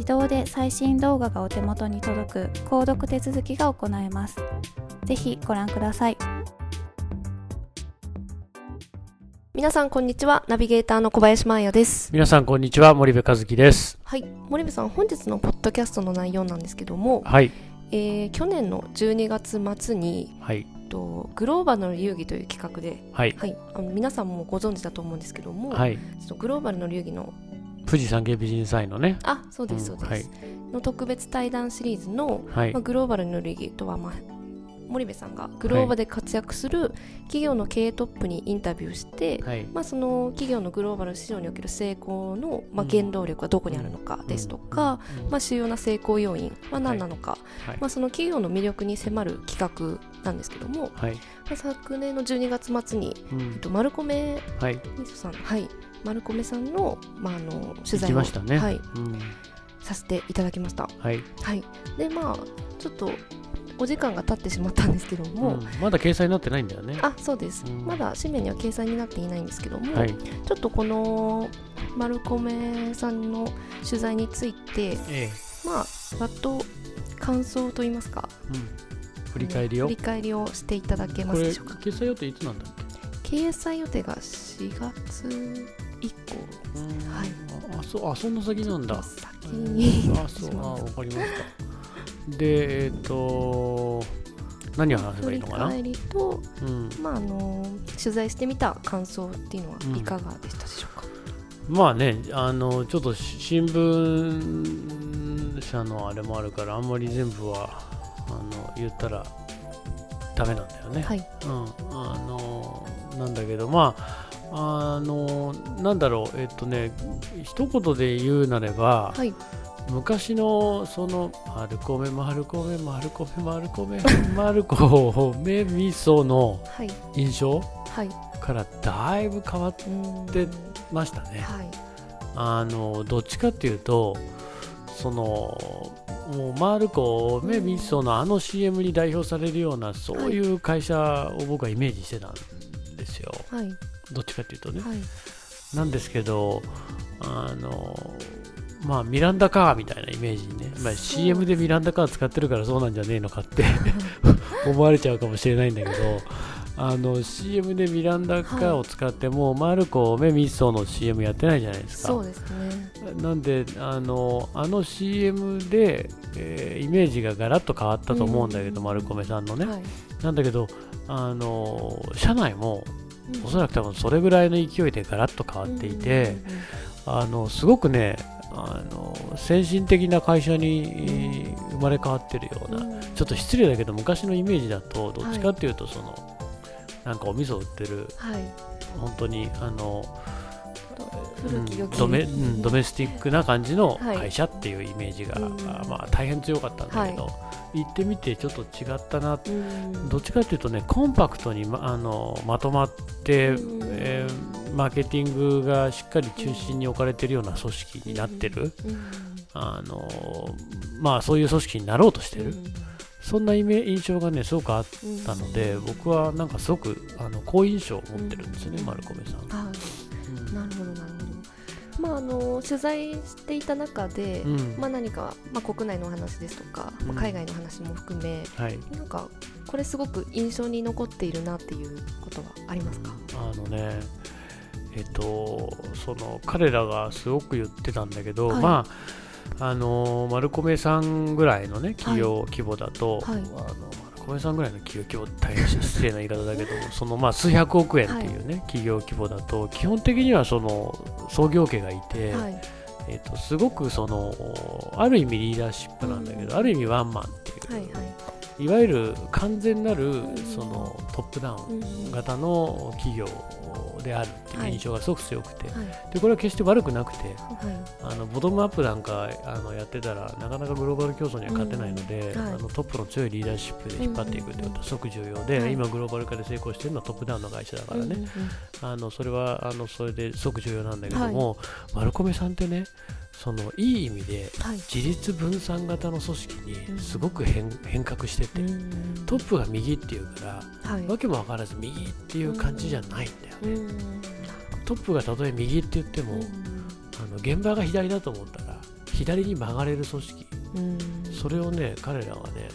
自動で最新動画がお手元に届く購読手続きが行えます。ぜひご覧ください。皆さんこんにちは。ナビゲーターの小林真彩です。皆さんこんと森部和樹です。はい。森部さん本日のポッドキャストの内容なんですけどもはい。えー、去年の12月末に、はい。とグローバルの流儀という企画で、はい。はい、あの皆さんもご存知だと思うんですけども、はい、ちょっとグローバルの流儀の富士山系ビジネス祭のね。あそうですそうです、うんはい、の特別対談シリーズの、はい、まあ、グローバルの流儀とは、まあ、森部さんがグローバで活躍する企業の経営トップにインタビューして、はい、まあ、その企業のグローバル市場における成功の、まあ、原動力はどこにあるのかですとか、まあ、主要な成功要因は何なのか、はい、まあ、その企業の魅力に迫る企画なんですけども、はい、まあ、昨年の12月末に、えっと、丸米みそさん、はい、丸米さんの,、まあ、あの取材を、ね、はい、うん、させていただきました。はい、はい、でまあちょっとお時間が経ってしまったんですけども、うん、まだ掲載になってないんだよね。あそうです、うん、まだ紙面には掲載になっていないんですけども、はい、ちょっとこの丸米さんの取材について、ええ、まあざっと感想といいますか、うん、振り返りを、振り返りをしていただけますでしょうか。掲載予定いつなんだっけ？掲載予定が4月以降ですね。はい。あそうあそんな先なんだ。先に、あそうあわかりました。でえっ、ー、と何を話せばいいのかな？振り返りと、うん、まああの取材してみた感想っていうのはいかがでしたでしょうか、うん、まあねあのちょっと新聞社のあれもあるからあんまり全部はあの言ったらダメなんだよね、はい。うん、あのなんだけどまああのなんだろうえっとね一言で言うなれば、はい昔のその丸米丸米丸米丸米丸米味噌の印象からだいぶ変わってましたね。はい、あのどっちかっていうとそのもう丸米味噌のあの CM に代表されるようなそういう会社を僕はイメージしてたんですよ。はい、どっちかっていうとね。はい、なんですけどあのまあ、ミランダカーみたいなイメージにね、まあ、CM でミランダカー使ってるからそうなんじゃねえのかって 思われちゃうかもしれないんだけどあの CM でミランダカーを使っても、はい、マルコメミッソの CM やってないじゃないですか。そうですね。なんであのあの CM で、えー、イメージがガラッと変わったと思うんだけど、マルコメさんのね、はい、なんだけどあの社内もおそらく多分それぐらいの勢いでガラッと変わっていて、あのすごくねあの先進的な会社に生生まれ変わってるような、うん、ちょっと失礼だけど昔のイメージだとどっちかっていうとその、はい、なんかお味噌売ってる、はい、本当にあのドメドメスティックな感じの会社っていうイメージが、はい、まあ、大変強かったんだけど、はい、行ってみてちょっと違ったな、どっちかというとねコンパクトにまあのまとまって、えー、マーケティングがしっかり中心に置かれているような組織になってる、あのまあ、そういう組織になろうとしてる。そんなイメ印象がねすごくあったので、僕はなんかすごくあの好印象を持ってるんですよね、丸米さん。まあ、あの取材していた中で、うん、まあ、何か、まあ、国内のお話ですとか、まあ、海外の話も含め、はい、なんかこれすごく印象に残っているなっていうことはありますか？あのねえっとその彼らがすごく言ってたんだけど、はい、まああの丸米さんぐらいのね企業規模だと、はい、あの小林さんぐらいの企業規模大変失礼な言い方だけどそのまあ数百億円っていうね、はい、企業規模だと基本的にはその創業家がいて、はい、えーと、すごくそのある意味リーダーシップなんだけど、うん、ある意味ワンマンっていう、はいはい、いわゆる完全なるそのトップダウン型の企業であるっていう印象がすごく強くて、はい、でこれは決して悪くなくて、はい、あのボトムアップなんかあのやってたらなかなかグローバル競争には勝てないので、あのトップの強いリーダーシップで引っ張っていくということはすごく重要で、今グローバル化で成功しているのはトップダウンの会社だからね、あのそれはあのそれですごく重要なんだけども、丸米さんってねそのいい意味で自立分散型の組織にすごく変,、変革してて、トップが右っていうから、はい、わけも分からず右っていう感じじゃないんだよね。トップがたとえ右って言っても、あの現場が左だと思ったら左に曲がれる組織、それをね彼らはね、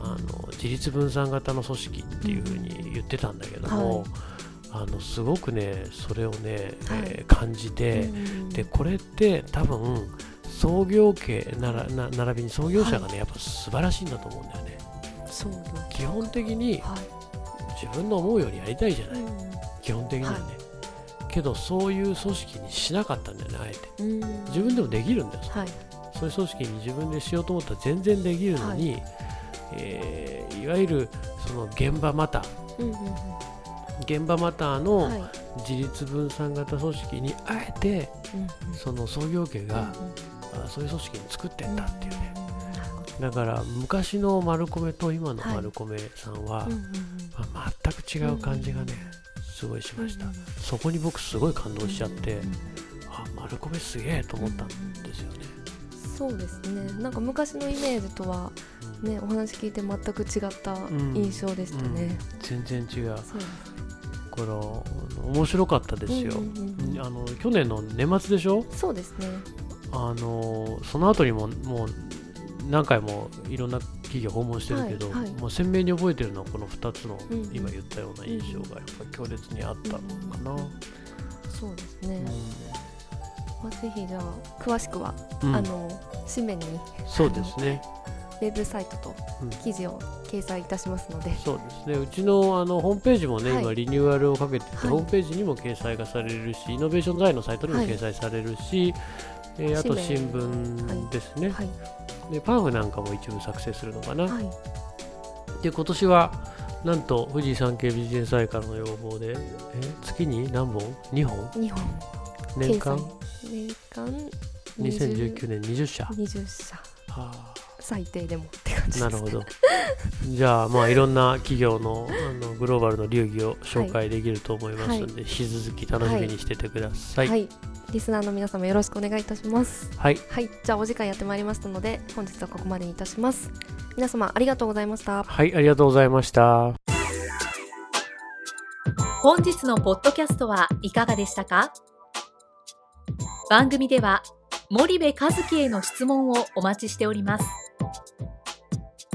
あの自立分散型の組織っていうふうに言ってたんだけども。はいあのすごくねそれをね、はい、えー、感じて、でこれって多分創業家ならな並びに創業者がね、はい、やっぱ素晴らしいんだと思うんだよね。基本的に、はい、自分の思うようにやりたいじゃない、うん、基本的にはね、けどそういう組織にしなかったんだよねあえて、自分でもできるんだよ、そういう組織に自分でしようと思ったら全然できるのに、えー、いわゆるその現場また、うんうんうん現場マターの自立分散型組織にあえて、その創業家が、そういう組織に作ってんだっていうね、だから昔の丸米と今の丸米さんは、まあ、全く違う感じがね、すごいしました、そこに僕すごい感動しちゃって、あ丸米すげえと思ったんですよね、そうですね。なんか昔のイメージとはね、お話聞いて全く違った印象でしたね、全然違うから面白かったですよ、あの去年の年末でしょ？そうですね。あのその後にももう何回もいろんな企業訪問してるけど、はいはい、もう鮮明に覚えてるのはこの2つの今言ったような印象がやっぱり強烈にあったのかな、うんうん、そうですね、うん。まあ、ぜひじゃあ詳しくは、あの紙面に。そうですねウェブサイトと記事を掲載いたしますので、うん、そうですね。うちのあのホームページもね、はい、今リニューアルをかけてて、はい、ホームページにも掲載がされるしイノベーション財のサイトにも掲載されるし、はい、えー、あと新聞。ですね、はい、でパンフなんかも一部作成するのかな、で今年はなんと富士山系ビジネスアイからの要望でえ月に何本 ?2 本 ?2 本。年間？年間？2019年20社。20社。はあ最低でもって感じです、なるほど。じゃあまあいろんな企業のあのグローバルの流儀を紹介できると思いますので、はい、引き続き楽しみにしててください、はい、リスナーの皆様よろしくお願いいたします。はい、はい、じゃあお時間やってまいりましたので本日はここまでにいたします。皆様ありがとうございました。はい。ありがとうございました。本日のポッドキャストはいかがでしたか？番組では森部和樹への質問をお待ちしております